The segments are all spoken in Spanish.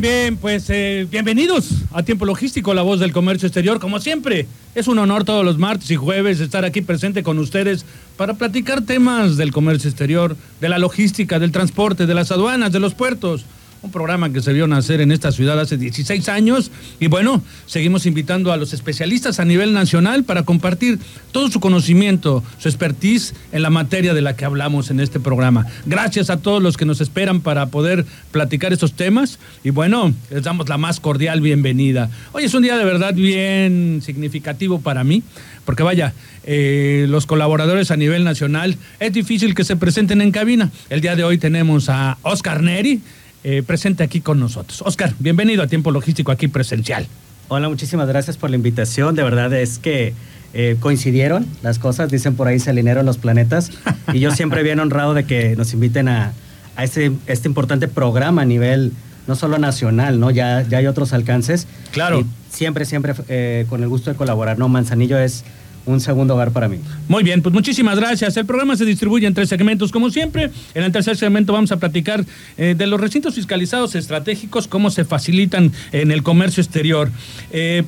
Bien, pues eh, bienvenidos a Tiempo Logístico, la voz del comercio exterior. Como siempre, es un honor todos los martes y jueves estar aquí presente con ustedes para platicar temas del comercio exterior, de la logística, del transporte, de las aduanas, de los puertos un programa que se vio nacer en esta ciudad hace 16 años y bueno, seguimos invitando a los especialistas a nivel nacional para compartir todo su conocimiento, su expertise en la materia de la que hablamos en este programa. Gracias a todos los que nos esperan para poder platicar estos temas y bueno, les damos la más cordial bienvenida. Hoy es un día de verdad bien significativo para mí, porque vaya, eh, los colaboradores a nivel nacional, es difícil que se presenten en cabina. El día de hoy tenemos a Oscar Neri, eh, presente aquí con nosotros. Oscar, bienvenido a Tiempo Logístico aquí presencial. Hola, muchísimas gracias por la invitación. De verdad es que eh, coincidieron las cosas, dicen por ahí se alinearon los planetas. Y yo siempre bien honrado de que nos inviten a, este, este, importante programa a nivel no solo nacional, ¿no? Ya, ya hay otros alcances. Claro. Y siempre, siempre eh, con el gusto de colaborar, ¿no? Manzanillo es un segundo hogar para mí. Muy bien, pues muchísimas gracias. El programa se distribuye en tres segmentos, como siempre. En el tercer segmento vamos a platicar eh, de los recintos fiscalizados estratégicos, cómo se facilitan en el comercio exterior. Eh,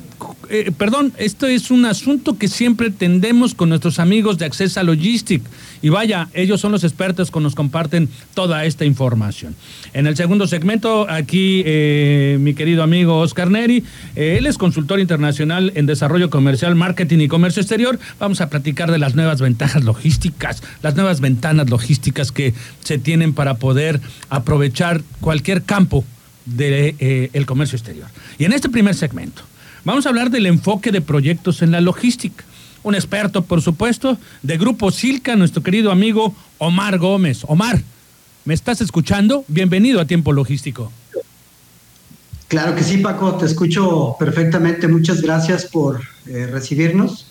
eh, perdón, esto es un asunto que siempre tendemos con nuestros amigos de Accesa Logistic. Y vaya, ellos son los expertos que nos comparten toda esta información. En el segundo segmento, aquí mi querido amigo Oscar Neri, él es consultor internacional en desarrollo comercial, marketing y comercio exterior Vamos a platicar de las nuevas ventajas logísticas, las nuevas ventanas logísticas que se tienen para poder aprovechar cualquier campo del de, eh, comercio exterior. Y en este primer segmento, vamos a hablar del enfoque de proyectos en la logística. Un experto, por supuesto, de Grupo Silca, nuestro querido amigo Omar Gómez. Omar, ¿me estás escuchando? Bienvenido a Tiempo Logístico. Claro que sí, Paco, te escucho perfectamente. Muchas gracias por eh, recibirnos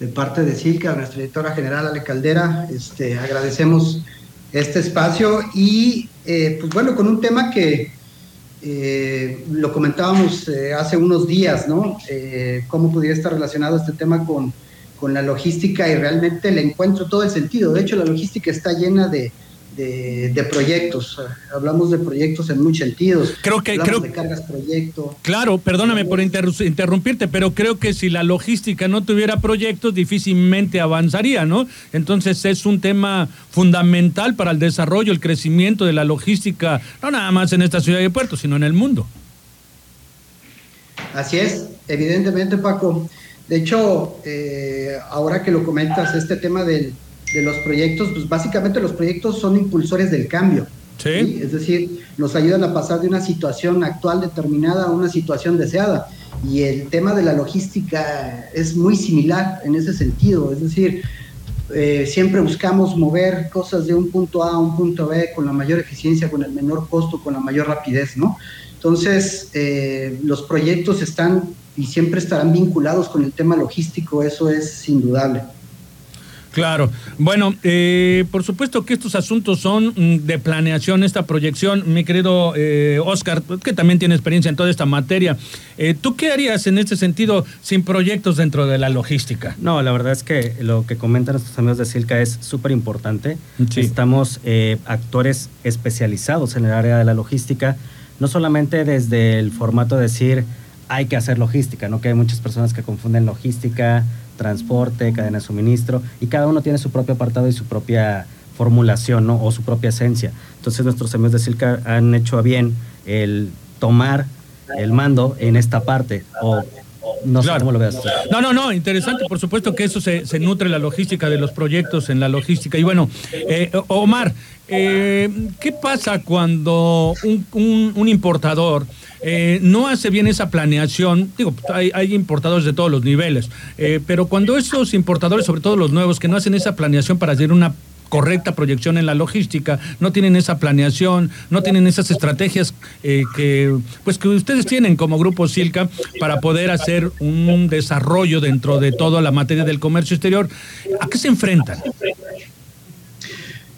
de parte de Silca, nuestra directora general Ale Caldera. Este, agradecemos este espacio y eh, pues bueno, con un tema que eh, lo comentábamos eh, hace unos días, ¿no? cómo pudiera estar relacionado este tema con, con la logística y realmente le encuentro todo el sentido. De hecho, la logística está llena de, de, proyectos. Hablamos de proyectos en muchos sentidos. Creo que creo de cargas proyecto. Claro, perdóname por interrumpirte, pero creo que si la logística no tuviera proyectos difícilmente avanzaría, ¿no? Entonces es un tema fundamental para el desarrollo, el crecimiento de la logística, no nada más en esta ciudad de Puerto, sino en el mundo. Así es, evidentemente, Paco. De hecho, eh, ahora que lo comentas, este tema del de los proyectos, pues básicamente los proyectos son impulsores del cambio. ¿Sí? Es decir, nos ayudan a pasar de una situación actual determinada a una situación deseada. Y el tema de la logística es muy similar en ese sentido. Es decir, eh, siempre buscamos mover cosas de un punto A a un punto B con la mayor eficiencia, con el menor costo, con la mayor rapidez, ¿no? Entonces, eh, los proyectos están y siempre estarán vinculados con el tema logístico, eso es indudable. Claro. Bueno, eh, por supuesto que estos asuntos son mm, de planeación, esta proyección. Mi querido eh, Oscar, que también tiene experiencia en toda esta materia, eh, ¿tú qué harías en este sentido sin proyectos dentro de la logística? No, la verdad es que lo que comentan nuestros amigos de Silca es súper importante. Estamos actores especializados en el área de la logística, no solamente desde el formato de decir hay que hacer logística, ¿no? Que hay muchas personas que confunden logística transporte, cadena de suministro, y cada uno tiene su propio apartado y su propia formulación ¿no? o su propia esencia. Entonces nuestros amigos de Silca han hecho a bien el tomar el mando en esta parte o No sé cómo lo veas. No, no, no, interesante. Por supuesto que eso se, nutre la logística de los proyectos en la logística. Y bueno, eh, Omar, eh, ¿qué pasa cuando un, importador eh, no hace bien esa planeación? Digo, hay, hay importadores de todos los niveles, pero cuando esos importadores, sobre todo los nuevos, que no hacen esa planeación para hacer una correcta proyección en la logística, no tienen esa planeación, no tienen esas estrategias eh, que pues que ustedes tienen como grupo Silca para poder hacer un desarrollo dentro de toda la materia del comercio exterior. ¿A qué se enfrentan?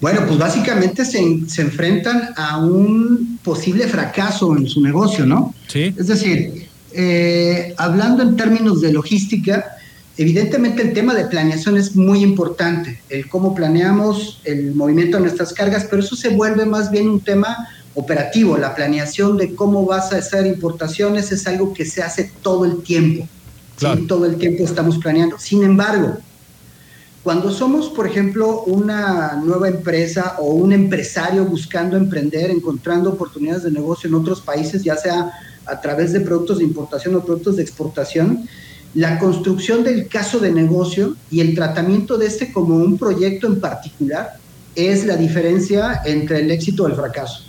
Bueno, pues básicamente se, se enfrentan a un posible fracaso en su negocio, ¿no? Sí. Es decir, eh, hablando en términos de logística, Evidentemente el tema de planeación es muy importante, el cómo planeamos el movimiento de nuestras cargas, pero eso se vuelve más bien un tema operativo. La planeación de cómo vas a hacer importaciones es algo que se hace todo el tiempo. Todo el tiempo estamos planeando. Sin embargo, cuando somos, por ejemplo, una nueva empresa o un empresario buscando emprender, encontrando oportunidades de negocio en otros países, ya sea a través de productos de importación o productos de exportación, la construcción del caso de negocio y el tratamiento de este como un proyecto en particular es la diferencia entre el éxito y el fracaso.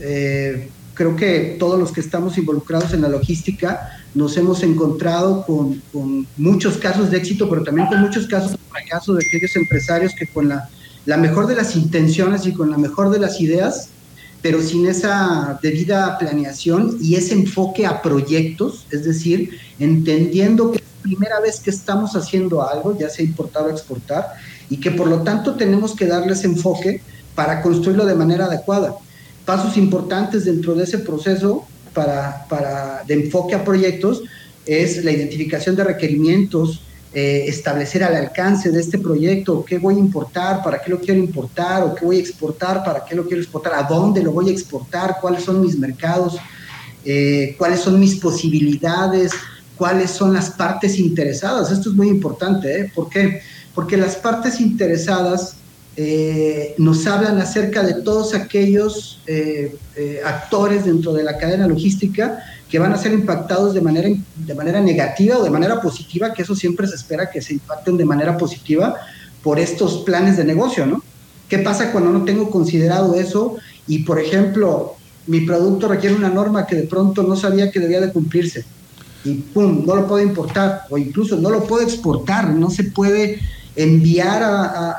Eh, creo que todos los que estamos involucrados en la logística nos hemos encontrado con, muchos casos de éxito, pero también con muchos casos de fracaso de aquellos empresarios que con la, la mejor de las intenciones y con la mejor de las ideas, pero sin esa debida planeación y ese enfoque a proyectos, es decir, entendiendo que primera vez que estamos haciendo algo, ya sea importar o exportar, y que por lo tanto tenemos que darles enfoque para construirlo de manera adecuada. Pasos importantes dentro de ese proceso para, para de enfoque a proyectos es la identificación de requerimientos, eh, establecer al alcance de este proyecto qué voy a importar, para qué lo quiero importar, o qué voy a exportar, para qué lo quiero exportar, a dónde lo voy a exportar, cuáles son mis mercados, eh, cuáles son mis posibilidades, cuáles son las partes interesadas. Esto es muy importante, ¿eh? ¿Por qué? Porque las partes interesadas eh, nos hablan acerca de todos aquellos actores dentro de la cadena logística que van a ser impactados de manera, de manera negativa o de manera positiva, que eso siempre se espera que se impacten de manera positiva por estos planes de negocio, ¿no? ¿Qué pasa cuando no tengo considerado eso y, por ejemplo, mi producto requiere una norma que de pronto no sabía que debía de cumplirse? Y pum, no lo puedo importar o incluso no lo puedo exportar, no se puede enviar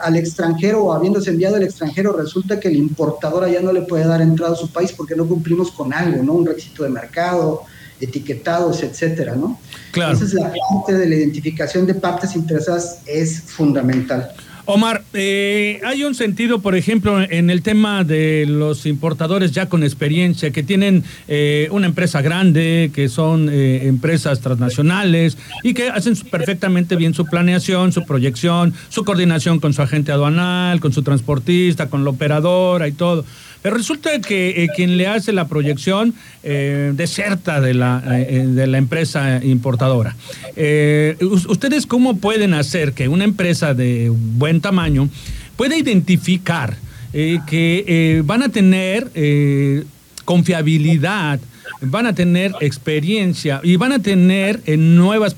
al extranjero o habiéndose enviado al extranjero, resulta que el importador allá no le puede dar entrada a su país porque no cumplimos con algo, ¿no? Un requisito de mercado, etiquetados, etcétera, ¿no? Claro. Esa es la parte de la identificación de partes interesadas, es fundamental. Omar, eh, hay un sentido, por ejemplo, en el tema de los importadores ya con experiencia, que tienen eh, una empresa grande, que son eh, empresas transnacionales y que hacen perfectamente bien su planeación, su proyección, su coordinación con su agente aduanal, con su transportista, con la operadora y todo. Resulta que eh, quien le hace la proyección eh, deserta de la, eh, de la empresa importadora. ¿Ustedes cómo pueden hacer que una empresa de buen tamaño pueda identificar que van a tener confiabilidad? Van a tener experiencia y van a tener eh, nuevas,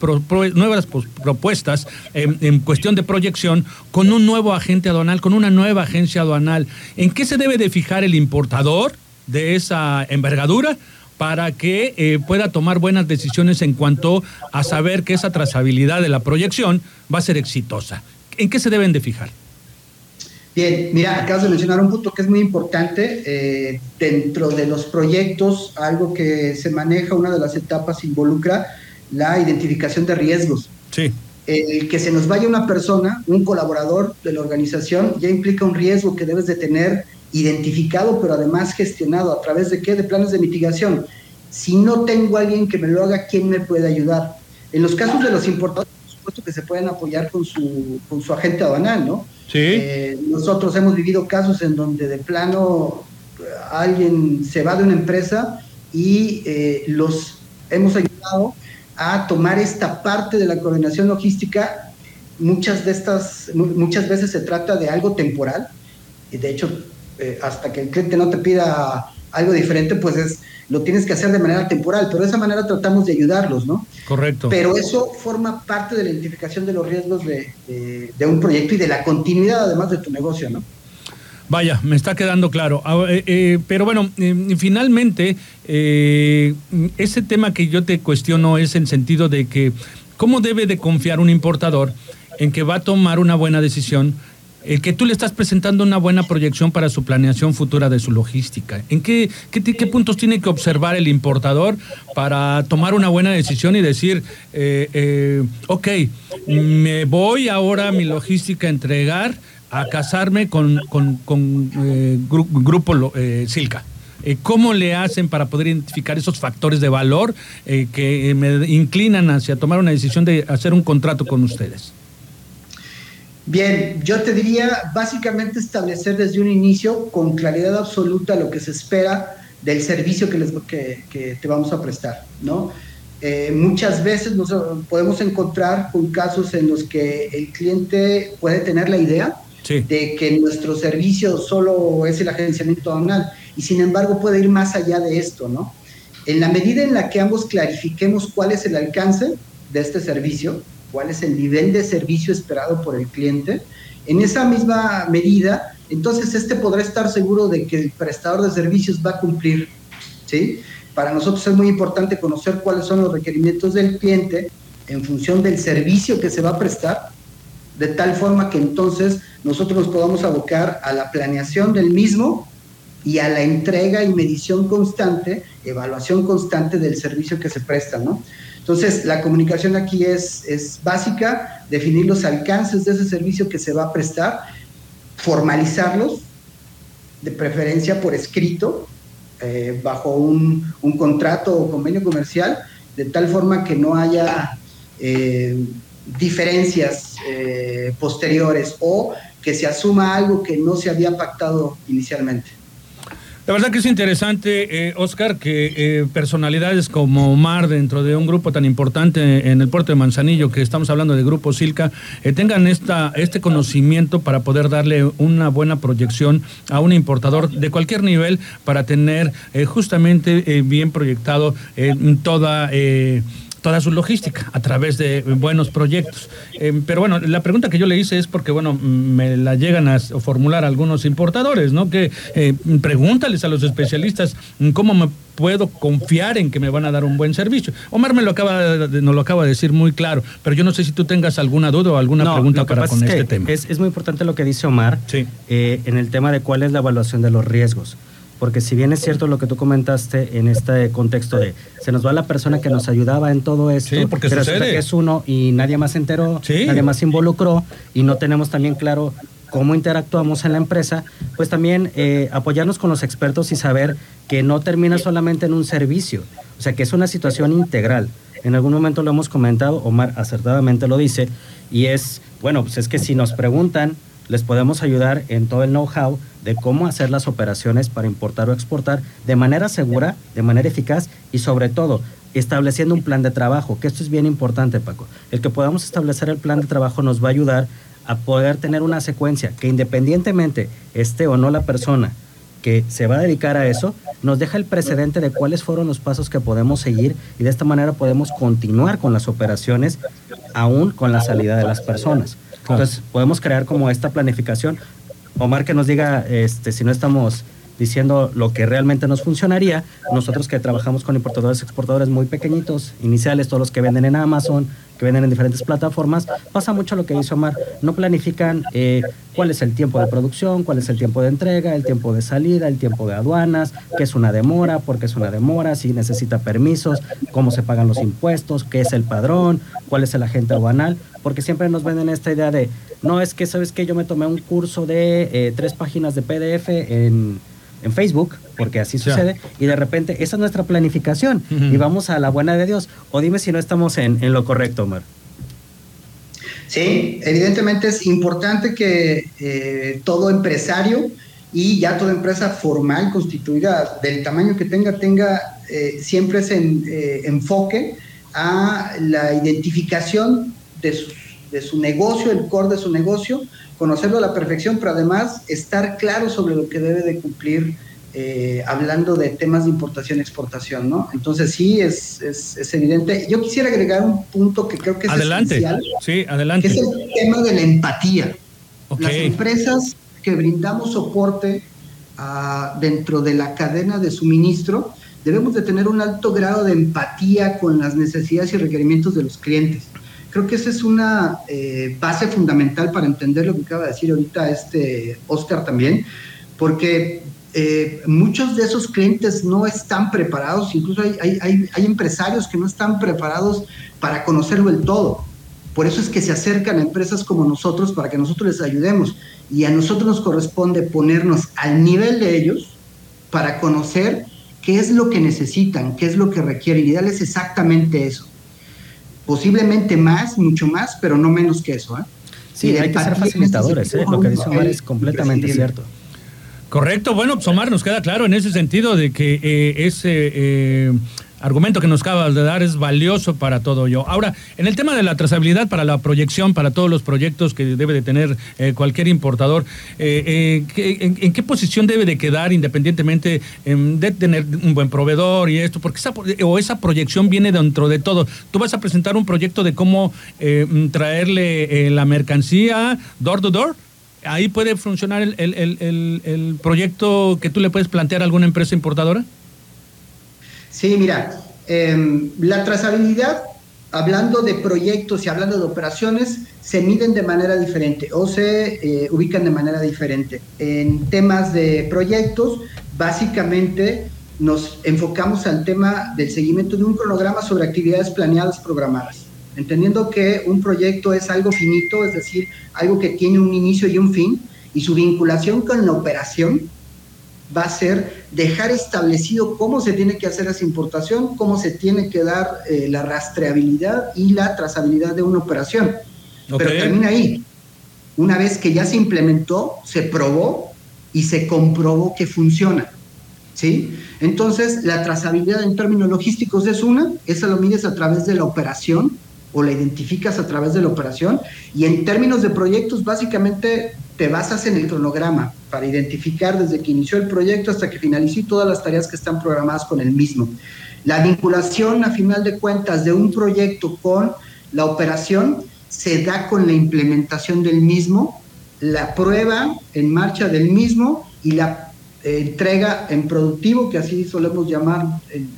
nuevas propuestas en cuestión de proyección con un nuevo agente aduanal, con una nueva agencia aduanal. ¿En qué se debe de fijar el importador de esa envergadura? para que eh, pueda tomar buenas decisiones en cuanto a saber que esa trazabilidad de la proyección va a ser exitosa. ¿En qué se deben de fijar? Bien, mira, acabas de mencionar un punto que es muy importante. Eh, dentro de los proyectos, algo que se maneja, una de las etapas involucra la identificación de riesgos. Sí. El que se nos vaya una persona, un colaborador de la organización, ya implica un riesgo que debes de tener identificado, pero además gestionado. ¿A través de qué? De planes de mitigación. Si no tengo a alguien que me lo haga, ¿quién me puede ayudar? En los casos de los importadores, por supuesto que se pueden apoyar con su, con su agente aduanal, ¿no? Eh, nosotros hemos vivido casos en donde de plano eh, alguien se va de una empresa y eh, los hemos ayudado a tomar esta parte de la coordinación logística. Muchas de estas, muchas veces se trata de algo temporal. Y de hecho, hasta que el cliente no te pida algo diferente, pues es lo tienes que hacer de manera temporal, pero de esa manera tratamos de ayudarlos, ¿no? Correcto. Pero eso forma parte de la identificación de los riesgos de, de, un proyecto y de la continuidad además de tu negocio, ¿no? Vaya, me está quedando claro. Ah, eh, eh, pero bueno, eh, finalmente, ese tema que yo te cuestiono es en sentido de que, ¿cómo debe de confiar un importador en que va a tomar una buena decisión el que tú le estás presentando una buena proyección para su planeación futura de su logística. ¿En qué, qué, puntos tiene que observar el importador para tomar una buena decisión y decir, eh, eh, ok, me voy ahora a mi logística a entregar a casarme con, con, eh, Grupo Silca? ¿Cómo le hacen para poder identificar esos factores de valor que me inclinan hacia tomar una decisión de hacer un contrato con ustedes? Bien, yo te diría básicamente establecer desde un inicio con claridad absoluta lo que se espera del servicio que, les, que, te vamos a prestar, ¿no? Eh, muchas veces nos podemos encontrar con casos en los que el cliente puede tener la idea de que nuestro servicio solo es el agenciamiento aduanal y sin embargo puede ir más allá de esto, ¿no? En la medida en la que ambos clarifiquemos cuál es el alcance de este servicio, cuál es el nivel de servicio esperado por el cliente. En esa misma medida, entonces este podrá estar seguro de que el prestador de servicios va a cumplir. ¿sí? Para nosotros es muy importante conocer cuáles son los requerimientos del cliente en función del servicio que se va a prestar, de tal forma que entonces nosotros nos podamos abocar a la planeación del mismo y a la entrega y medición constante, evaluación constante del servicio que se presta, ¿no? Entonces, la comunicación aquí es, es básica, definir los alcances de ese servicio que se va a prestar, formalizarlos, de preferencia por escrito, eh, bajo un, un, contrato o convenio comercial, de tal forma que no haya eh, diferencias eh, posteriores o que se asuma algo que no se había pactado inicialmente. La verdad que es interesante, eh, Oscar, que eh, personalidades como Omar, dentro de un grupo tan importante en el puerto de Manzanillo, que estamos hablando de Grupo Silca, eh, tengan este conocimiento para poder darle una buena proyección a un importador de cualquier nivel para tener justamente bien proyectado toda toda su logística a través de buenos proyectos. Eh, pero bueno, la pregunta que yo le hice es porque, bueno, me la llegan a formular algunos importadores, ¿no? Que eh, pregúntales a los especialistas mm, cómo me puedo confiar en que me van a dar un buen servicio. Omar me lo acaba de, nos lo acaba de decir muy claro, pero yo no sé si tú tengas alguna duda o alguna pregunta para con este tema. Es, es, muy importante lo que dice Omar eh, en el tema de cuál es la evaluación de los riesgos porque si bien es cierto lo que tú comentaste en este contexto de se nos va la persona que nos ayudaba en todo esto, porque pero que es uno y nadie más se enteró, nadie más se involucró y no tenemos también claro cómo interactuamos en la empresa, pues también eh, apoyarnos con los expertos y saber que no termina solamente en un servicio, o sea que es una situación integral. En algún momento lo hemos comentado, Omar acertadamente lo dice, y es, bueno, pues es que si nos preguntan les podemos ayudar en todo el know-how de cómo hacer las operaciones para importar o exportar de manera segura, de manera eficaz y sobre todo estableciendo un plan de trabajo, que esto es bien importante, Paco. El que podamos establecer el plan de trabajo nos va a ayudar a poder tener una secuencia que independientemente esté o no la persona que se va a dedicar a eso, nos deja el precedente de cuáles fueron los pasos que podemos seguir y de esta manera podemos continuar con las operaciones aún con la salida de las personas. Entonces, podemos crear como esta planificación. Omar que nos diga este, si no estamos diciendo lo que realmente nos funcionaría. Nosotros que trabajamos con importadores, exportadores muy pequeñitos, iniciales, todos los que venden en Amazon, que venden en diferentes plataformas, pasa mucho lo que dice Omar. No planifican eh, cuál es el tiempo de producción, cuál es el tiempo de entrega, el tiempo de salida, el tiempo de aduanas, qué es una demora, por qué es una demora, si necesita permisos, cómo se pagan los impuestos, qué es el padrón, cuál es el agente aduanal, porque siempre nos venden esta idea de, no es que, ¿sabes que Yo me tomé un curso de eh, tres páginas de PDF en en Facebook, porque así sucede, y de repente esa es nuestra planificación y vamos a la buena de Dios. O dime si no estamos en, lo correcto, Omar. Sí, evidentemente es importante que eh, todo empresario y ya toda empresa formal constituida del tamaño que tenga, tenga eh, siempre ese eh, enfoque a la identificación de su, de su negocio, el core de su negocio, conocerlo a la perfección, pero además estar claro sobre lo que debe de cumplir eh, hablando de temas de importación y exportación, ¿no? Entonces sí, es, es, evidente. Yo quisiera agregar un punto que creo que es adelante. esencial. Sí, adelante. Que es el tema de la empatía. Las empresas que brindamos soporte ah, dentro de la cadena de suministro, debemos de tener un alto grado de empatía con las necesidades y requerimientos de los clientes. Creo que esa es una eh, base fundamental para entender lo que acaba de decir ahorita este Oscar también, porque eh, muchos de esos clientes no están preparados, incluso hay, hay, empresarios que no están preparados para conocerlo del todo. Por eso es que se acercan a empresas como nosotros para que nosotros les ayudemos. Y a nosotros nos corresponde ponernos al nivel de ellos para conocer qué es lo que necesitan, qué es lo que requieren y darles exactamente eso. Posiblemente más, mucho más, pero no menos que eso. ¿eh? Sí, hay que ser facilitadores, ¿eh? lo que dice Omar es completamente cierto. Correcto, bueno, pues Omar, nos queda claro en ese sentido de que eh, ese eh, argumento que nos acabas de dar es valioso para todo yo. Ahora, en el tema de la trazabilidad para la proyección, para todos los proyectos que debe de tener eh, cualquier importador, en, qué posición debe de quedar independientemente em, de tener un buen proveedor y esto? Porque esa, o esa proyección viene dentro de todo. Tú vas a presentar un proyecto de cómo traerle la mercancía door to door ahí puede funcionar el, proyecto que tú le puedes plantear a alguna empresa importadora? Sí, mira, em, la trazabilidad, hablando de proyectos y hablando de operaciones, se miden de manera diferente o se eh, ubican de manera diferente. En temas de proyectos, básicamente nos enfocamos al tema del seguimiento de un cronograma sobre actividades planeadas programadas entendiendo que un proyecto es algo finito, es decir, algo que tiene un inicio y un fin, y su vinculación con la operación va a ser dejar establecido cómo se tiene que hacer esa importación, cómo se tiene que dar eh, la rastreabilidad y la trazabilidad de una operación. Pero termina ahí. Una vez que ya se implementó, se probó y se comprobó que funciona. ¿Sí? Entonces, la trazabilidad en términos logísticos es una, esa lo mides a través de la operación, o la identificas a través de la operación. Y en términos de proyectos, básicamente te basas en el cronograma para identificar desde que inició el proyecto hasta que finalizó todas las tareas que están programadas con el mismo. La vinculación, a final de cuentas, de un proyecto con la operación se da con la implementación del mismo, la prueba en marcha del mismo y la entrega en productivo, que así solemos llamar en,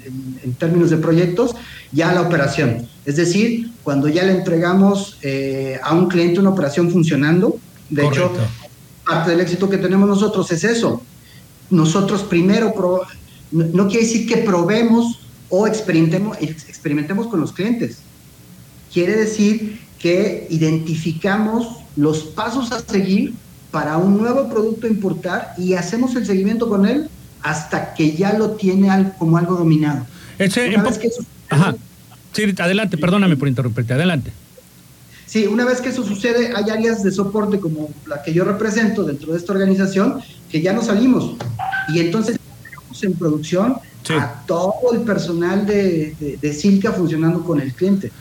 en términos de proyectos, ya la operación. Es decir, cuando ya le entregamos eh, a un cliente una operación funcionando, de hecho, parte del éxito que tenemos nosotros es eso. Nosotros primero, no, quiere decir que probemos o experimentemos, experimentemos con los clientes. Quiere decir que identificamos los pasos a seguir para un nuevo producto a importar y hacemos el seguimiento con él hasta que ya lo tiene como algo dominado. Ese, Ajá. Sí, adelante, perdóname por interrumpirte, adelante. Sí, una vez que eso sucede, hay áreas de soporte como la que yo represento dentro de esta organización que ya no salimos. Y entonces tenemos en producción a todo el personal de, de, Silca funcionando con el cliente.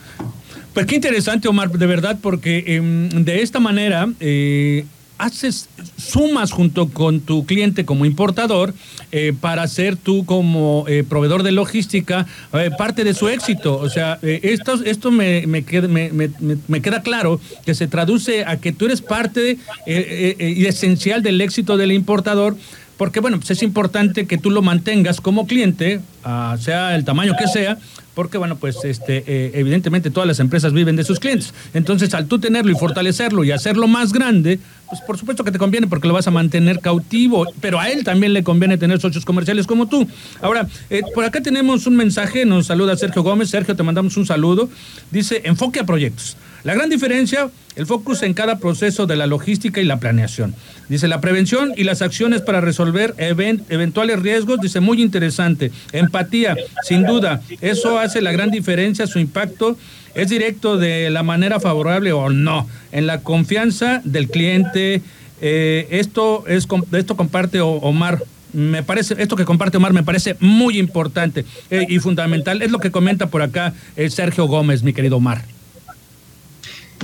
Pues qué interesante, Omar, de verdad, porque em, de esta manera eh, haces, sumas junto con tu cliente como importador eh, para ser tú como eh, proveedor de logística eh, parte de su éxito. O sea, esto, esto me, me, queda, claro que se traduce a que tú eres parte y esencial del éxito del importador porque bueno, pues es importante que tú lo mantengas como cliente, ah, sea el tamaño que sea, porque bueno, pues este, evidentemente todas las empresas viven de sus clientes. Entonces, al tú tenerlo y fortalecerlo y hacerlo más grande, pues por supuesto que te conviene porque lo vas a mantener cautivo, pero a él también le conviene tener socios comerciales como tú. Ahora, eh, por acá tenemos un mensaje, nos saluda Sergio Gómez. Sergio, te mandamos un saludo. Dice, enfoque a proyectos. La gran diferencia, el focus en cada proceso de la logística y la planeación. Dice, la prevención y las acciones para resolver eventuales riesgos, dice, muy interesante. Empatía, sin duda, eso hace la gran diferencia, su impacto es directo de la manera favorable o no, en la confianza del cliente. Eh, esto, es, esto comparte Omar me parece, esto que comparte Omar me parece muy importante eh, y fundamental. Es lo que comenta por acá eh, Sergio Gómez, mi querido Omar.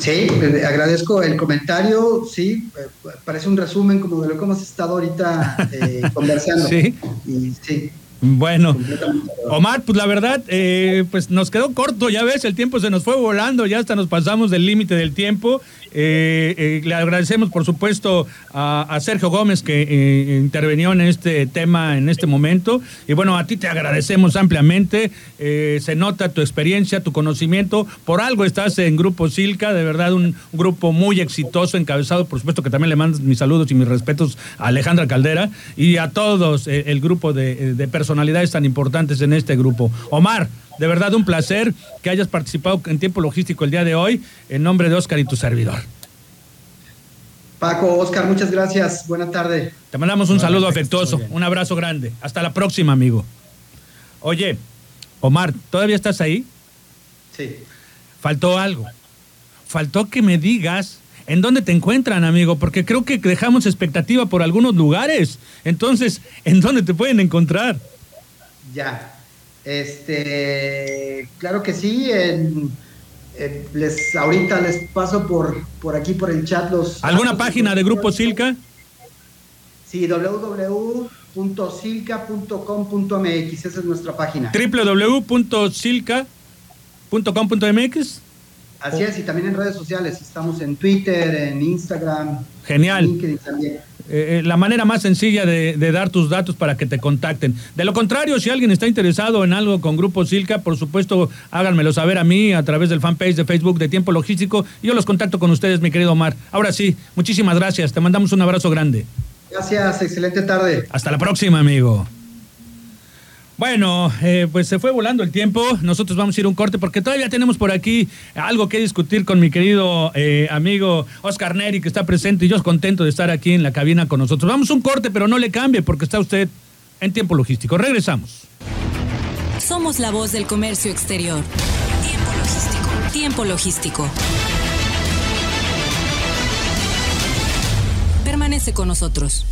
Sí, eh, agradezco el comentario. Sí, eh, parece un resumen como de lo que hemos estado ahorita eh, conversando. Sí. Y, sí. Bueno, Omar, pues la verdad, eh, pues nos quedó corto, ya ves, el tiempo se nos fue volando, ya hasta nos pasamos del límite del tiempo. Eh, eh, le agradecemos, por supuesto, a, Sergio Gómez que intervenió en este tema en este momento. Y bueno, a ti te agradecemos ampliamente. se nota tu experiencia, tu conocimiento. Por algo estás en Grupo Silca, de verdad, un, grupo muy exitoso, encabezado, por supuesto, que también le mando mis saludos y mis respetos a Alejandra Caldera y a todos el grupo de, personalidades tan importantes en este grupo. Omar, de verdad un placer que hayas participado en tiempo logístico el día de hoy, en nombre de Oscar y tu servidor. Paco, Oscar, muchas gracias. Buena tarde. Te mandamos un saludo afectuoso, un abrazo grande. Hasta la próxima, amigo. Oye, Omar, ¿todavía estás ahí? Sí. Faltó algo. Faltó que me digas en dónde te encuentran, amigo, porque creo que dejamos expectativa por algunos lugares. Entonces, ¿en dónde te pueden encontrar? Ya. Este, claro que sí. les, ahorita les paso por, por aquí, por el chat, los. ¿Alguna página de Grupo Silca? Sí, www.silca.com.mx, esa es nuestra página. www.silca.com.mx. Así es, y también en redes sociales. Estamos en Twitter, en Instagram. Genial. En LinkedIn también. Eh, la manera más sencilla de, dar tus datos para que te contacten. De lo contrario, si alguien está interesado en algo con Grupo Silca, por supuesto, háganmelo saber a mí a través del fanpage de Facebook de Tiempo Logístico y yo los contacto con ustedes, mi querido Omar. Ahora sí, muchísimas gracias. Te mandamos un abrazo grande. Gracias, excelente tarde. Hasta la próxima, amigo. Bueno, eh, pues se fue volando el tiempo. Nosotros vamos a ir un corte porque todavía tenemos por aquí algo que discutir con mi querido eh, amigo Oscar Neri, que está presente y yo contento de estar aquí en la cabina con nosotros. Vamos a un corte, pero no le cambie porque está usted en tiempo logístico. Regresamos. Somos la voz del comercio exterior. Tiempo logístico. Tiempo logístico. Permanece con nosotros.